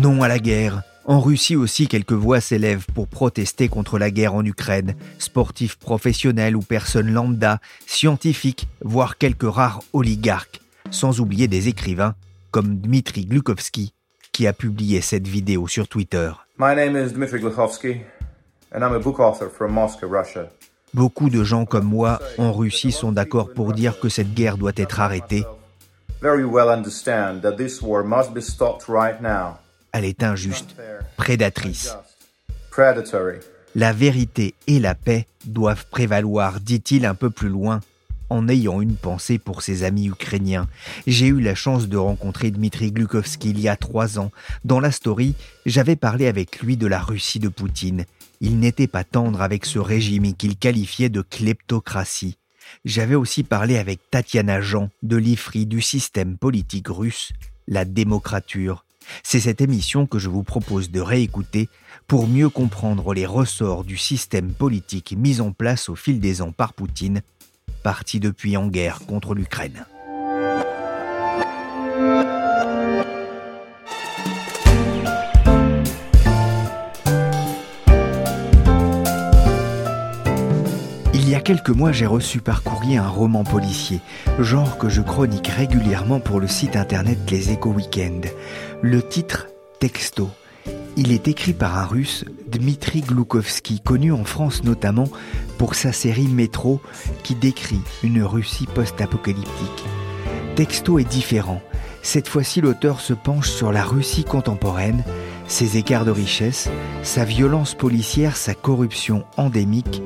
Non à la guerre. En Russie aussi, quelques voix s'élèvent pour protester contre la guerre en Ukraine. Sportifs professionnels ou personnes lambda, scientifiques, voire quelques rares oligarques. Sans oublier des écrivains comme Dmitri Glukovsky, qui a publié cette vidéo sur Twitter. My name is Dmitry Glukovsky, and I'm a book author from Moscow, Russia. Beaucoup de gens comme moi en Russie sont d'accord pour dire que cette guerre doit être arrêtée. Very well understand that this war must be stopped right now. Elle est injuste, prédatrice. La vérité et la paix doivent prévaloir, dit-il un peu plus loin, en ayant une pensée pour ses amis ukrainiens. J'ai eu la chance de rencontrer Dmitri Glukovsky il y a trois ans. Dans la story, j'avais parlé avec lui de la Russie de Poutine. Il n'était pas tendre avec ce régime qu'il qualifiait de kleptocratie. J'avais aussi parlé avec Tatiana Jean de l'IFRI du système politique russe, la démocrature. C'est cette émission que je vous propose de réécouter pour mieux comprendre les ressorts du système politique mis en place au fil des ans par Poutine, parti depuis en guerre contre l'Ukraine. Il y a quelques mois, j'ai reçu par courrier un roman policier, genre que je chronique régulièrement pour le site internet Les Échos Weekend. Le titre Texto. Il est écrit par un russe, Dmitri Gloukovski, connu en France notamment pour sa série Métro, qui décrit une Russie post-apocalyptique. Texto est différent. Cette fois-ci, l'auteur se penche sur la Russie contemporaine, ses écarts de richesse, sa violence policière, sa corruption endémique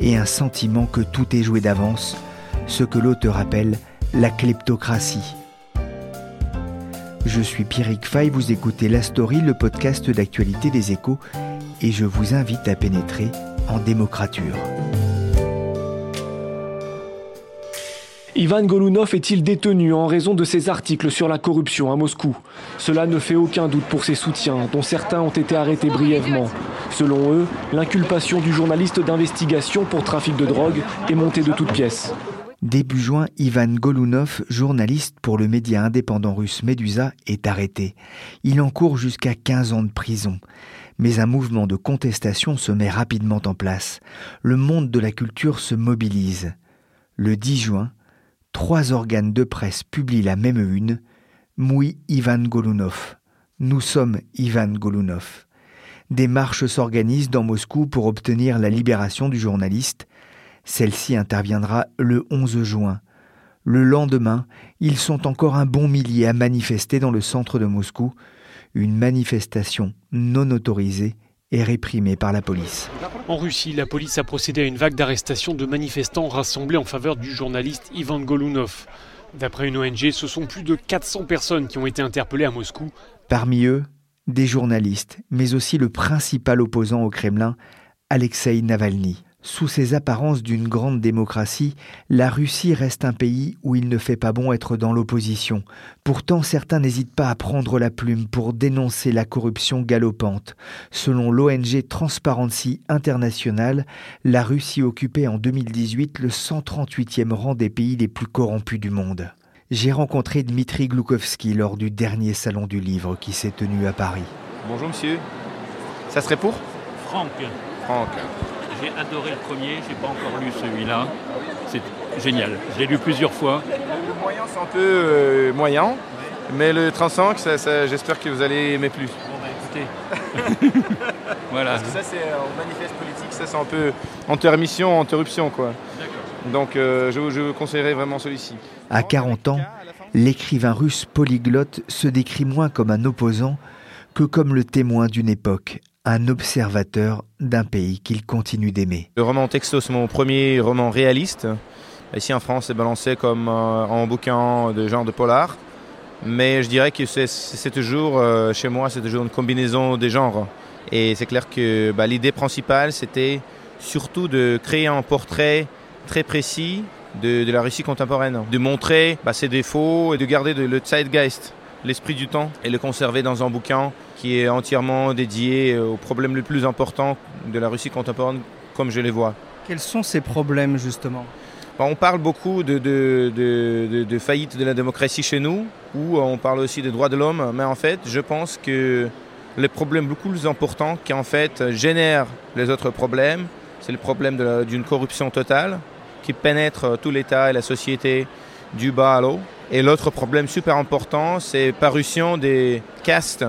et un sentiment que tout est joué d'avance, ce que l'auteur appelle la kleptocratie. Je suis Pierrick Fay, vous écoutez La Story, le podcast d'actualité des échos, et je vous invite à pénétrer en démocrature. Ivan Golunov est-il détenu en raison de ses articles sur la corruption à Moscou? Cela ne fait aucun doute pour ses soutiens, dont certains ont été arrêtés brièvement. Selon eux, l'inculpation du journaliste d'investigation pour trafic de drogue est montée de toutes pièces. Début juin, Ivan Golunov, journaliste pour le média indépendant russe Medusa, est arrêté. Il encourt jusqu'à 15 ans de prison. Mais un mouvement de contestation se met rapidement en place. Le monde de la culture se mobilise. Le 10 juin, trois organes de presse publient la même une. Moui Ivan Golunov. Nous sommes Ivan Golunov. Des marches s'organisent dans Moscou pour obtenir la libération du journaliste. Celle-ci interviendra le 11 juin. Le lendemain, ils sont encore un bon millier à manifester dans le centre de Moscou, une manifestation non autorisée et réprimée par la police. En Russie, la police a procédé à une vague d'arrestations de manifestants rassemblés en faveur du journaliste Ivan Golunov. D'après une ONG, ce sont plus de 400 personnes qui ont été interpellées à Moscou. Parmi eux, des journalistes, mais aussi le principal opposant au Kremlin, Alexei Navalny. Sous ces apparences d'une grande démocratie, la Russie reste un pays où il ne fait pas bon être dans l'opposition. Pourtant, certains n'hésitent pas à prendre la plume pour dénoncer la corruption galopante. Selon l'ONG Transparency International, la Russie occupait en 2018 le 138e rang des pays les plus corrompus du monde. J'ai rencontré Dmitri Gloukovski lors du dernier salon du livre qui s'est tenu à Paris. Bonjour monsieur. Ça serait pour? Franck. Franck. J'ai adoré le premier, j'ai pas encore lu celui-là. C'est génial. Je l'ai lu plusieurs fois. Le moyen c'est un peu euh, moyen, mais le 35, ça, ça, j'espère que vous allez aimer plus. Bon bah écoutez. voilà. Parce que ça c'est en manifeste politique, ça c'est un peu intermission, interruption quoi. Donc euh, je, je vous conseillerais vraiment celui-ci. À 40 ans, l'écrivain russe polyglotte se décrit moins comme un opposant que comme le témoin d'une époque, un observateur d'un pays qu'il continue d'aimer. Le roman Texto, c'est mon premier roman réaliste. Ici en France, c'est balancé comme en bouquin de genre de polar. Mais je dirais que c'est toujours, chez moi, c'est toujours une combinaison des genres. Et c'est clair que bah, l'idée principale, c'était surtout de créer un portrait très précis de, la Russie contemporaine, de montrer bah, ses défauts et de garder le zeitgeist, l'esprit du temps, et le conserver dans un bouquin qui est entièrement dédié aux problèmes les plus importants de la Russie contemporaine, comme je les vois. Quels sont ces problèmes justement? Bah, on parle beaucoup de, de, faillite de la démocratie chez nous, ou on parle aussi des droits de l'homme, mais en fait, je pense que les problèmes beaucoup plus importants qui en fait génèrent les autres problèmes, c'est le problème d'une corruption totale qui pénètre tout l'État et la société du bas à l'eau. Et l'autre problème super important, c'est parution des castes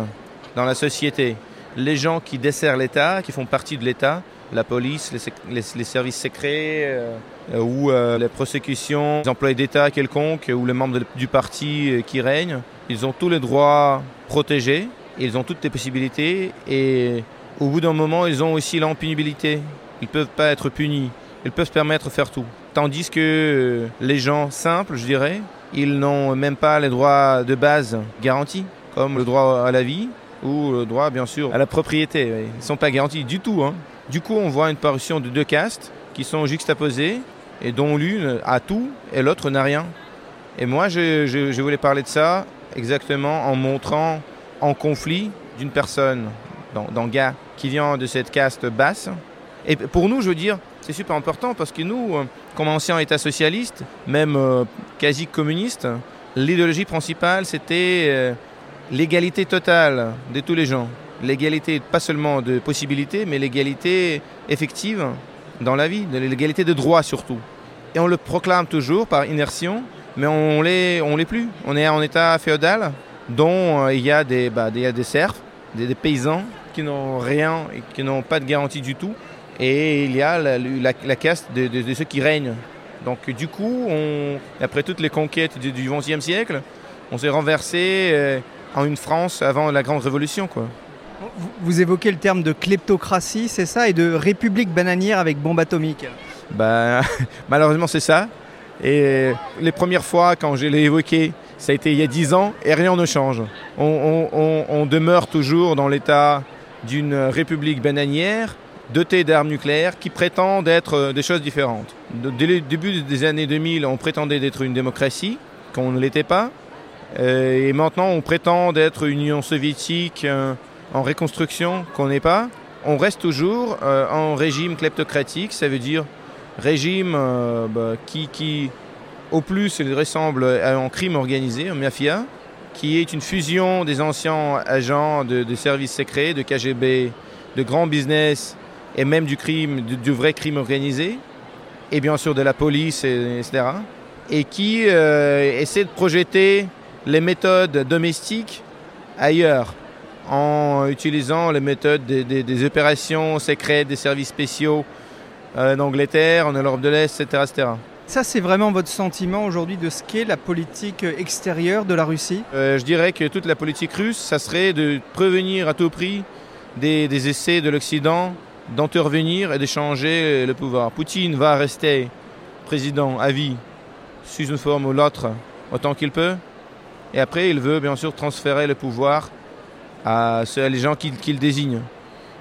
dans la société. Les gens qui desserrent l'État, qui font partie de l'État, la police, les, services secrets euh, ou euh, les prosécutions, les employés d'État quelconques ou les membres du parti euh, qui règnent, ils ont tous les droits protégés, ils ont toutes les possibilités et au bout d'un moment, ils ont aussi l'impunibilité. Ils ne peuvent pas être punis. Ils peuvent se permettre de faire tout. Tandis que les gens simples, je dirais, ils n'ont même pas les droits de base garantis, comme le droit à la vie ou le droit, bien sûr, à la propriété. Ils ne sont pas garantis du tout. Hein. Du coup, on voit une parution de deux castes qui sont juxtaposées et dont l'une a tout et l'autre n'a rien. Et moi, je, voulais parler de ça exactement en montrant en conflit d'une personne, dans, gars, qui vient de cette caste basse. Et pour nous, je veux dire, c'est super important parce que nous, euh, comme ancien État socialiste, même euh, quasi communiste, l'idéologie principale, c'était euh, l'égalité totale de tous les gens. L'égalité, pas seulement de possibilités, mais l'égalité effective dans la vie, l'égalité de droits surtout. Et on le proclame toujours par inertion, mais on l'est, on l'est plus. On est en état féodal, dont il y a des, bah, des serfs, des, paysans qui n'ont rien et qui n'ont pas de garantie du tout et il y a la, caste de, ceux qui règnent. Donc du coup, après toutes les conquêtes du XIe siècle, on s'est renversé euh, en une France avant la Grande Révolution. Quoi. Vous, évoquez le terme de kleptocratie, c'est ça, et de république bananière avec bombe atomique ben, Malheureusement, c'est ça. Et les premières fois, quand je l'ai évoqué, ça a été il y a dix ans, et rien ne change. on demeure toujours dans l'état d'une république bananière, dotés d'armes nucléaires qui prétendent être euh, des choses différentes. Dès le début des années 2000, on prétendait d'être une démocratie, qu'on ne l'était pas. Euh, et maintenant, on prétend d'être une Union soviétique euh, en reconstruction, qu'on n'est pas. On reste toujours en régime kleptocratique, ça veut dire régime bah, qui, au plus, ressemble à un crime organisé, un mafia, qui est une fusion des anciens agents de, services secrets, de KGB, de grands business et même du crime, du, vrai crime organisé, et bien sûr de la police, etc. Et qui euh, essaie de projeter les méthodes domestiques ailleurs, en utilisant les méthodes des, opérations secrètes, des services spéciaux euh, en Angleterre, en Europe de l'Est, etc., etc. Ça, c'est vraiment votre sentiment aujourd'hui de ce qu'est la politique extérieure de la Russie? Euh, Je dirais que toute la politique russe, ça serait de prévenir à tout prix des essais de l'Occident d'intervenir et d'échanger le pouvoir. Poutine va rester président à vie, sous une forme ou l'autre, autant qu'il peut. Et après, il veut bien sûr transférer le pouvoir à les gens qu'il désigne.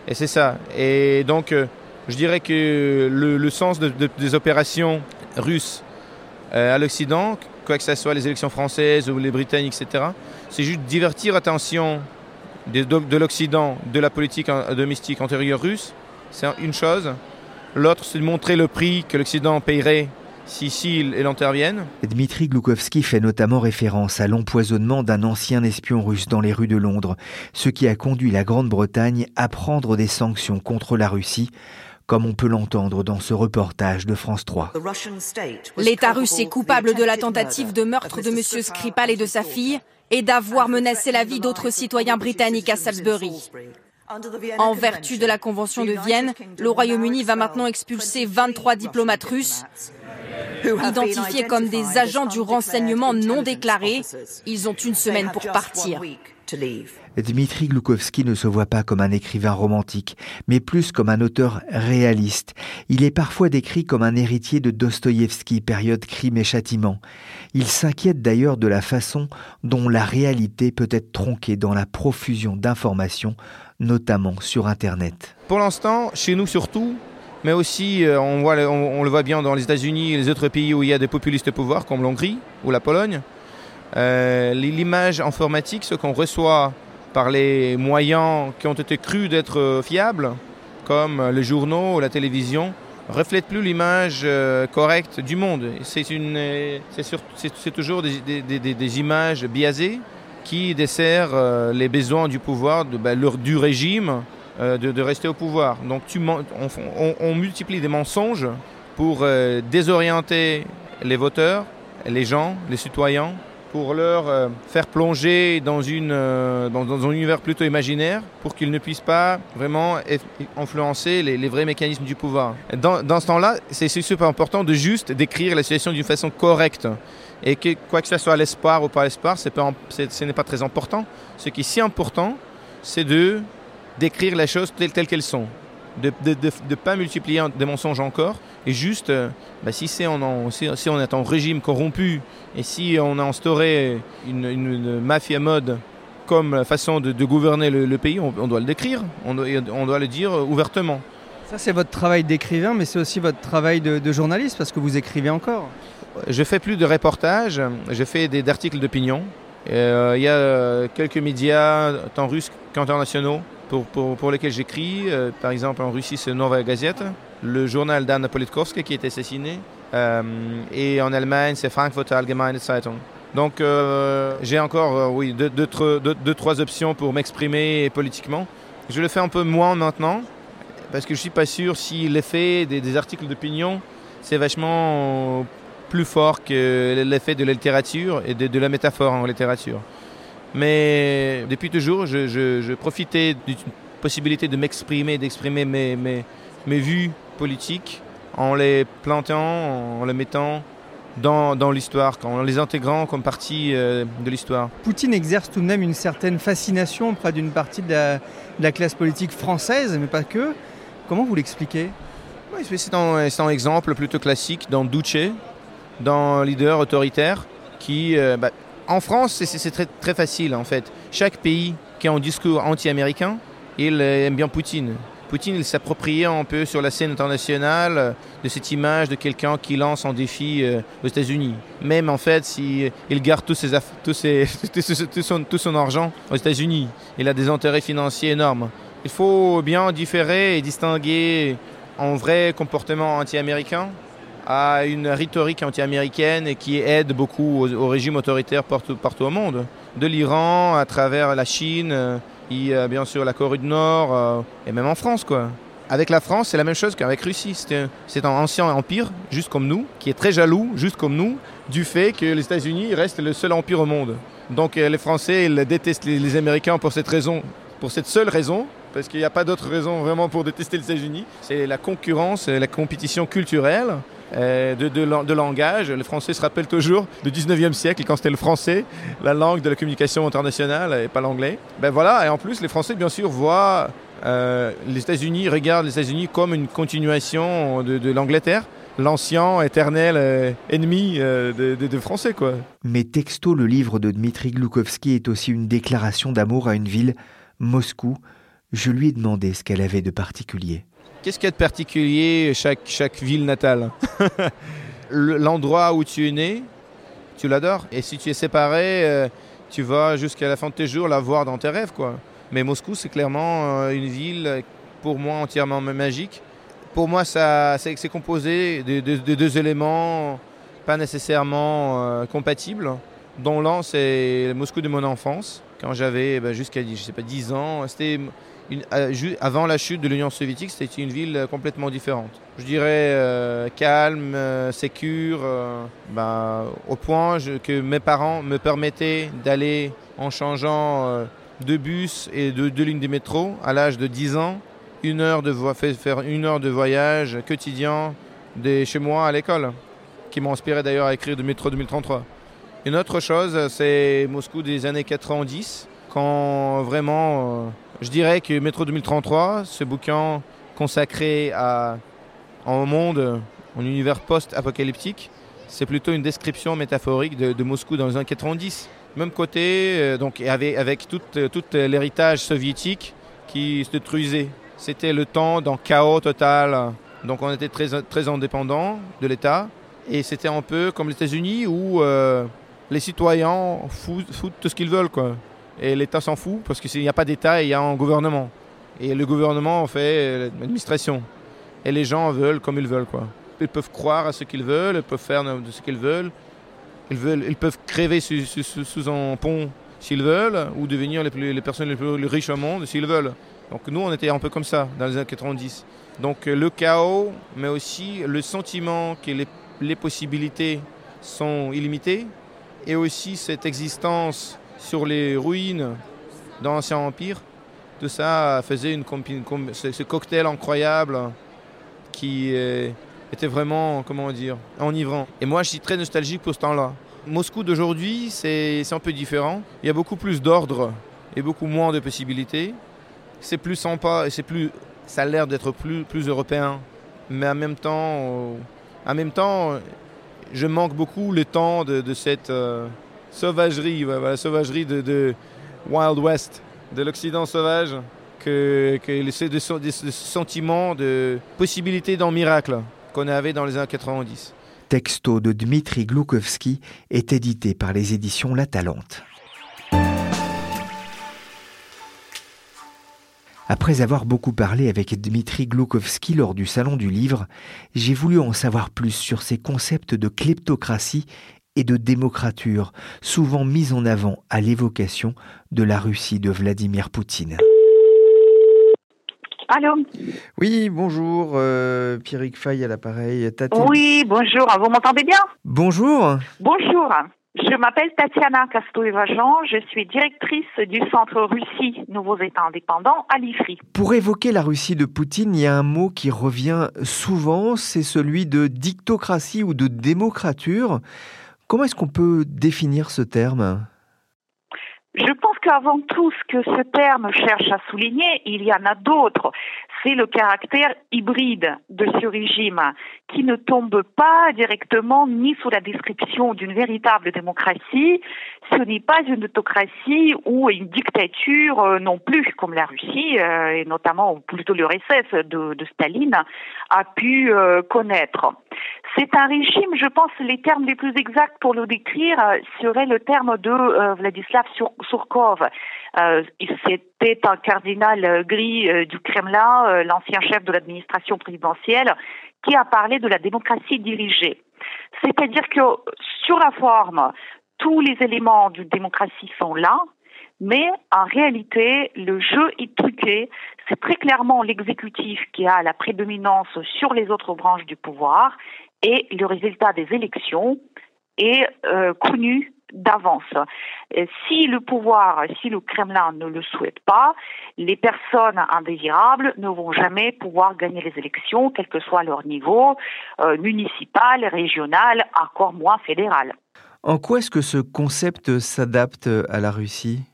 Et c'est ça. Et donc, euh, je dirais que le, sens des opérations russes euh, à l'Occident, quoi que ce soit les élections françaises ou les britanniques, etc., c'est juste divertir l'attention de, de l'Occident de la politique domestique antérieure russe c'est une chose. L'autre, c'est de montrer le prix que l'Occident paierait si, si il intervienne. Dmitri Gloukovski fait notamment référence à l'empoisonnement d'un ancien espion russe dans les rues de Londres, ce qui a conduit la Grande-Bretagne à prendre des sanctions contre la Russie, comme on peut l'entendre dans ce reportage de France 3. L'État russe est coupable de la tentative de meurtre de M. Skripal et de sa fille et d'avoir menacé la vie d'autres citoyens britanniques à Salisbury. En vertu de la Convention de Vienne, le Royaume-Uni va maintenant expulser 23 diplomates russes identifiés comme des agents du renseignement non déclarés. Ils ont une semaine pour partir. Dmitri Gloukovski ne se voit pas comme un écrivain romantique, mais plus comme un auteur réaliste. Il est parfois décrit comme un héritier de Dostoïevski, période crime et châtiment. Il s'inquiète d'ailleurs de la façon dont la réalité peut être tronquée dans la profusion d'informations, notamment sur Internet. Pour l'instant, chez nous surtout, mais aussi euh, on, le voit bien dans les États-Unis et les autres pays où il y a des populistes au pouvoir, comme l'Hongrie ou la Pologne, euh, l'image informatique, ce qu'on reçoit par les moyens qui ont été crus d'être euh, fiables, comme les journaux ou la télévision, reflète plus l'image correcte du monde. C'est toujours des, images biaisées qui desserrent les besoins du pouvoir, bah, du régime, de, de, rester au pouvoir. Donc on, multiplie des mensonges pour désorienter les voteurs, les gens, les citoyens, pour leur euh, faire plonger dans, une, euh, dans, un univers plutôt imaginaire pour qu'ils ne puissent pas vraiment influencer les, vrais mécanismes du pouvoir. Dans, dans ce temps-là, c'est super important de juste décrire la situation d'une façon correcte. Et que quoi que ce soit l'espoir ou pas l'espoir, ce n'est pas très important. Ce qui est si important, c'est de décrire les choses telles, telles qu'elles sont. De ne pas multiplier des mensonges encore, et juste, euh, bah, si, c'est en, si, on est en régime corrompu et si on a instauré une, une, mafia mode comme façon de, gouverner le, pays, on, doit le décrire, on doit, on doit, le dire ouvertement. Ça, c'est votre travail d'écrivain, mais c'est aussi votre travail de, journaliste, parce que vous écrivez encore. Je fais plus de reportages, je fais des articles d'opinion. Euh, il y a quelques médias, tant russes qu'internationaux, pour, pour, lesquels j'écris. Euh, par exemple, en Russie, c'est Novaya Gazeta le journal d'Anna Politkovska qui est assassiné. Euh, et en Allemagne, c'est Frankfurter Allgemeine Zeitung. Donc euh, j'ai encore oui, deux, deux, deux, trois options pour m'exprimer politiquement. Je le fais un peu moins maintenant, parce que je ne suis pas sûr si l'effet des, des articles d'opinion, c'est vachement plus fort que l'effet de la littérature et de, de, la métaphore en littérature. Mais depuis toujours, je, je, je profitais d'une possibilité de m'exprimer, d'exprimer mes, mes, mes vues politiques en les plantant, en les mettant dans, dans l'histoire, en les intégrant comme partie euh, de l'histoire. Poutine exerce tout de même une certaine fascination auprès d'une partie de la, de la, classe politique française, mais pas que. Comment vous l'expliquez? Oui, C'est un, un, exemple plutôt classique dans Duce, dans leader autoritaire, qui, euh, bah, en France, c'est très, facile en fait. Chaque pays qui a un discours anti-américain, il aime bien Poutine. Poutine, il s'appropriait un peu sur la scène internationale euh, de cette image de quelqu'un qui lance un défi euh, aux États-Unis. Même en fait, s'il il garde tout, tout son argent aux États-Unis, il a des intérêts financiers énormes. Il faut bien différer et distinguer un vrai comportement anti-américain à une rhétorique anti-américaine et qui aide beaucoup au, au régime autoritaire partout, au monde. De l'Iran à travers la Chine euh, bien sûr la Corée du Nord, euh, et même en France. quoi. Avec la France, c'est la même chose qu'avec Russie. C'est un ancien empire, juste comme nous, qui est très jaloux, juste comme nous, du fait que les États-Unis restent le seul empire au monde. Donc euh, les Français, ils détestent les, les Américains pour cette raison, pour cette seule raison, parce qu'il n'y a pas d'autre raison vraiment pour détester les États-Unis. C'est la concurrence, la compétition culturelle. Euh, de, langage. Les Français se rappellent toujours du 19e siècle, quand c'était le français, la langue de la communication internationale et pas l'anglais. Ben voilà, et en plus, les Français, bien sûr, voient euh, les États-Unis, regardent les États-Unis comme une continuation de, l'Angleterre l'ancien éternel euh, ennemi de, Français. Quoi. Mais texto, le livre de Dmitri Gloukovski est aussi une déclaration d'amour à une ville, Moscou. Je lui ai demandé ce qu'elle avait de particulier. Qu'est-ce qu'il y a de particulier chaque, chaque ville natale? L'endroit où tu es né, tu l'adores? Et si tu es séparé, euh, tu vas jusqu'à la fin de tes jours la voir dans tes rêves. Quoi. Mais Moscou, c'est clairement euh, une ville, pour moi, entièrement magique. Pour moi, c'est composé de, de, de, deux éléments pas nécessairement euh, compatibles, dont l'un, c'est Moscou de mon enfance, quand j'avais ben, jusqu'à je sais pas, 10 ans. C'était euh, avant la chute de l'Union soviétique, c'était une ville euh, complètement différente. Je dirais euh, calme, euh, sécure, bah, au point que mes parents me permettaient d'aller en changeant de bus et de, de lignes de métro à l'âge de 10 ans, une heure de faire une heure de voyage quotidien de chez moi à l'école, qui m'a inspiré d'ailleurs à écrire de Métro 2033. Une autre chose, c'est Moscou des années 90, quand vraiment, je dirais que Métro 2033, ce bouquin consacré à, un monde, un univers post-apocalyptique, c'est plutôt une description métaphorique de, Moscou dans les années 90. Même côté, euh, donc avec, tout, tout l'héritage soviétique qui se détruisait. C'était le temps d'un chaos total. Donc on était très, très indépendant de l'État. Et c'était un peu comme les États-Unis où euh, les citoyens foutent, tout ce qu'ils veulent. Quoi. Et l'État s'en fout parce qu'il n'y a pas d'État, il y a un gouvernement. Et le gouvernement en fait l'administration. Et les gens veulent comme ils veulent. Quoi. Ils peuvent croire à ce qu'ils veulent, ils peuvent faire de ce qu'ils veulent. Ils, veulent, ils peuvent crever sous, sous, un pont s'ils veulent, ou devenir les, les personnes les plus riches au monde s'ils veulent. Donc nous, on était un peu comme ça dans les années 90. Donc le chaos, mais aussi le sentiment que les, les possibilités sont illimitées, et aussi cette existence sur les ruines d'un ancien empire. Tout ça faisait une, ce cocktail incroyable qui euh, était vraiment, comment dire, enivrant. Et moi, je suis très nostalgique pour ce temps-là. Moscou d'aujourd'hui, c'est un peu différent. Il y a beaucoup plus d'ordre et beaucoup moins de possibilités. C'est plus sympa et c'est plus, ça a l'air d'être plus, plus européen. Mais en même temps, en même temps, je manque beaucoup le temps de, cette euh, sauvagerie, la sauvagerie de, Wild West, de l'Occident sauvage, que, que des, sentiments de possibilité d'un miracle qu'on avait dans les années 90. Texto de Dmitri Gloukovski est édité par les éditions La Talente. Après avoir beaucoup parlé avec Dmitri Gloukovski lors du Salon du Livre, j'ai voulu en savoir plus sur ces concepts de kleptocratie et de démocrature, souvent mis en avant à l'évocation de la Russie de Vladimir Poutine. Allô? Oui, bonjour, euh, Pierrick Fay à l'appareil. Oui, bonjour, vous m'entendez bien? Bonjour. Bonjour. Je m'appelle Tatiana Kastoeva-Jean, je suis directrice du Centre Russie Nouveaux États indépendants à l'IFRI. Pour évoquer la Russie de Poutine, il y a un mot qui revient souvent, c'est celui de dictocratie ou de démocrature. Comment est-ce qu'on peut définir ce terme? Je pense qu'avant tout, ce que ce terme cherche à souligner, il y en a d'autres, c'est le caractère hybride de ce régime qui ne tombe pas directement ni sous la description d'une véritable démocratie, ce n'est pas une autocratie ou une dictature euh, non plus, comme la Russie, euh, et notamment plutôt l'URSS de, de, Staline, a pu euh, connaître. C'est un régime, je pense, les termes les plus exacts pour le décrire seraient le terme de Vladislav Surkov. C'était un cardinal gris du Kremlin, l'ancien chef de l'administration présidentielle, qui a parlé de la démocratie dirigée. C'est-à-dire que sur la forme, tous les éléments d'une démocratie sont là, mais en réalité, le jeu est truqué. C'est très clairement l'exécutif qui a la prédominance sur les autres branches du pouvoir et le résultat des élections est euh, connu d'avance. Si le pouvoir, si le Kremlin ne le souhaite pas, les personnes indésirables ne vont jamais pouvoir gagner les élections, quel que soit leur niveau, euh, municipal, régional, encore moins fédéral. En quoi est-ce que ce concept s'adapte à la Russie?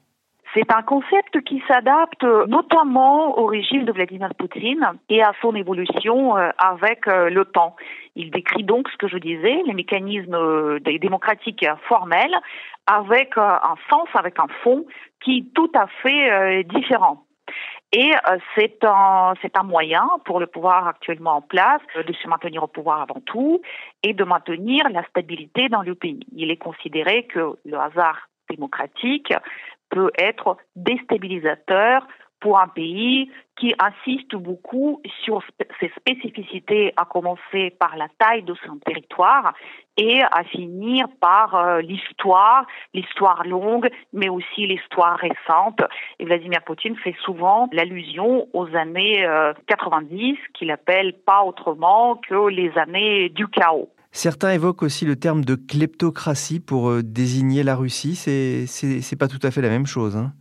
C'est un concept qui s'adapte notamment au régime de Vladimir Poutine et à son évolution euh, avec euh, le temps. Il décrit donc ce que je disais, les mécanismes euh, démocratiques formels avec un sens, avec un fond qui est tout à fait différent. Et c'est un moyen pour le pouvoir actuellement en place de se maintenir au pouvoir avant tout et de maintenir la stabilité dans le pays. Il est considéré que le hasard démocratique peut être déstabilisateur pour un pays qui insiste beaucoup sur ses spécificités, à commencer par la taille de son territoire et à finir par euh, l'histoire, l'histoire longue, mais aussi l'histoire récente. Et Vladimir Poutine fait souvent l'allusion aux années 90, euh, qu'il appelle pas autrement que les années du chaos. Certains évoquent aussi le terme de kleptocratie pour euh, désigner la Russie. C'est, pas tout à fait la même chose. Hein.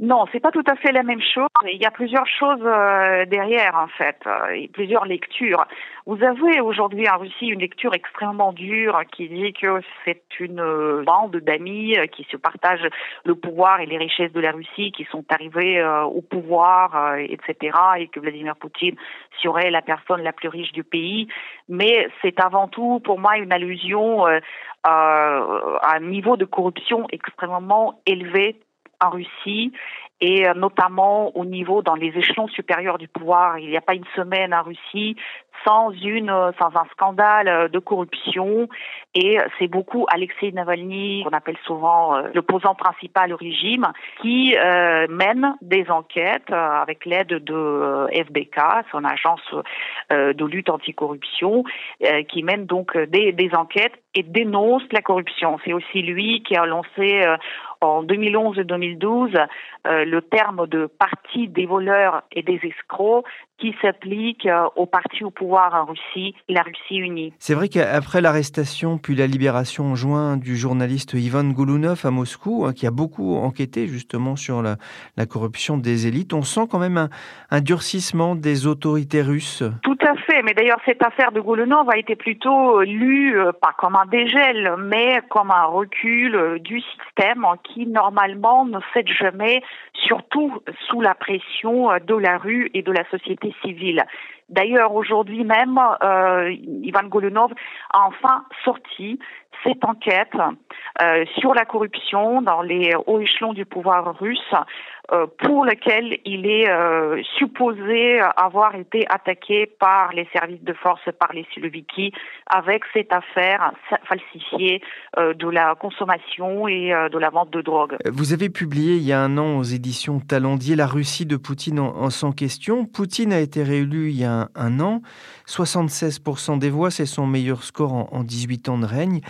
Non, c'est pas tout à fait la même chose. Il y a plusieurs choses euh, derrière, en fait, euh, et plusieurs lectures. Vous avez aujourd'hui en Russie une lecture extrêmement dure qui dit que c'est une euh, bande d'amis qui se partagent le pouvoir et les richesses de la Russie, qui sont arrivés au pouvoir, etc., et que Vladimir Poutine serait la personne la plus riche du pays. Mais c'est avant tout, pour moi, une allusion à un niveau de corruption extrêmement élevé en Russie et euh, notamment au niveau dans les échelons supérieurs du pouvoir. Il n'y a pas une semaine en Russie sans une euh, sans un scandale euh, de corruption. Et c'est beaucoup Alexei Navalny qu'on appelle souvent l'opposant principal au régime qui mène des enquêtes avec l'aide de FBK son agence de lutte anticorruption qui mène donc des, enquêtes et dénonce la corruption. C'est aussi lui qui a lancé en 2011 et 2012 euh, le terme de parti des voleurs et des escrocs qui s'applique euh, au parti au pouvoir en Russie, la Russie unie. C'est vrai qu'après l'arrestation puis la libération en juin du journaliste Ivan Golunov à Moscou, hein, qui a beaucoup enquêté justement sur la, corruption des élites, on sent quand même un, durcissement des autorités russes. Tout à fait, mais d'ailleurs cette affaire de Golunov a été plutôt lue euh, pas comme un dégel, mais comme un recul du système qui normalement ne cède jamais, surtout sous la pression de la rue et de la société D'ailleurs, aujourd'hui même, euh, Ivan Golunov a enfin sorti cette enquête euh, sur la corruption dans les hauts échelons du pouvoir russe pour lequel il est euh, supposé avoir été attaqué par les services de force, par les Siloviki, avec cette affaire falsifiée de la consommation et de la vente de drogue. Vous avez publié il y a un an aux éditions Talendier La Russie de Poutine en, sans question. Poutine a été réélu il y a un, an. 76% des voix, c'est son meilleur score en, en 18 ans de règne.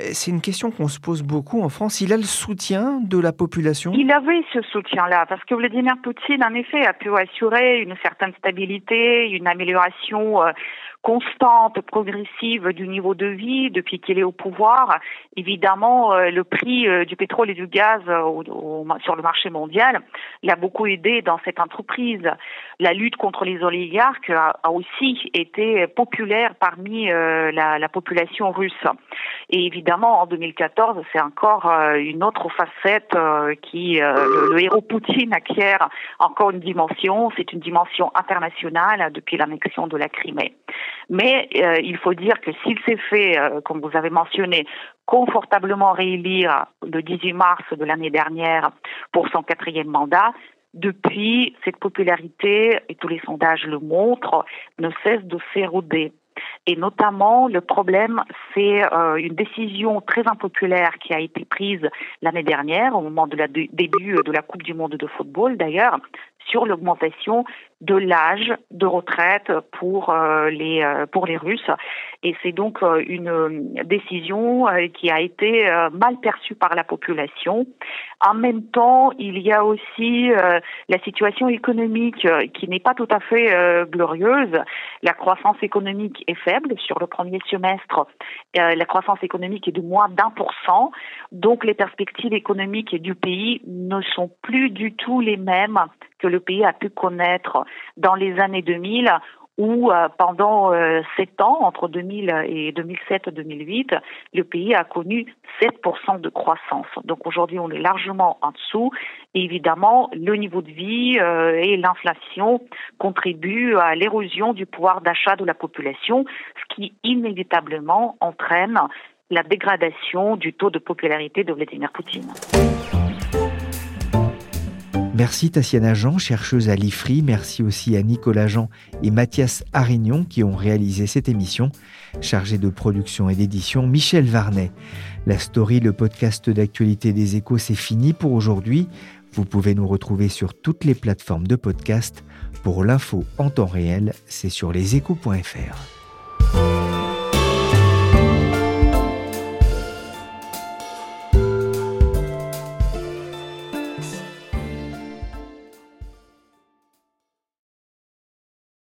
Euh, c'est une question qu'on se pose beaucoup en France. Il a le soutien de la population? Il avait ce soutien-là, parce que Vladimir Poutine, en effet, a pu assurer une certaine stabilité, une amélioration euh, constante, progressive du niveau de vie depuis qu'il est au pouvoir. Évidemment, euh, le prix du pétrole et du gaz sur le marché mondial l'a beaucoup aidé dans cette entreprise. La lutte contre les oligarques a, aussi été populaire parmi la, la, population russe. Et évidemment, en 2014, c'est encore euh, une autre facette euh, qui euh, le, héros Poutine acquiert encore une dimension. C'est une dimension internationale depuis l'annexion de la Crimée. Mais il faut dire que s'il s'est fait, comme vous avez mentionné, confortablement réélire le 18 mars de l'année dernière pour son quatrième mandat, depuis, cette popularité, et tous les sondages le montrent, ne cesse de s'éroder. Et notamment, le problème, c'est euh, une décision très impopulaire qui a été prise l'année dernière, au moment la début de la Coupe du Monde de football d'ailleurs, sur l'augmentation de l'âge de retraite pour euh, les euh, pour les Russes et c'est donc euh, une décision qui a été mal perçue par la population. En même temps, il y a aussi la situation économique qui n'est pas tout à fait glorieuse. La croissance économique est faible sur le premier semestre. la croissance économique est de moins d'un pour cent, donc les perspectives économiques du pays ne sont plus du tout les mêmes que le pays a pu connaître dans les années 2000 où euh, pendant euh, sept ans, entre 2000 et 2007-2008, le pays a connu 7% de croissance. Donc aujourd'hui, on est largement en dessous. Et évidemment, le niveau de vie euh, et l'inflation contribuent à l'érosion du pouvoir d'achat de la population, ce qui inévitablement entraîne la dégradation du taux de popularité de Vladimir Poutine. Merci Tassiana Jean, chercheuse à l'IFRI. Merci aussi à Nicolas Jean et Mathias Arignon qui ont réalisé cette émission. Chargé de production et d'édition, Michel Varnet. La story, le podcast d'actualité des échos, c'est fini pour aujourd'hui. Vous pouvez nous retrouver sur toutes les plateformes de podcast. Pour l'info en temps réel, c'est sur leséchos.fr.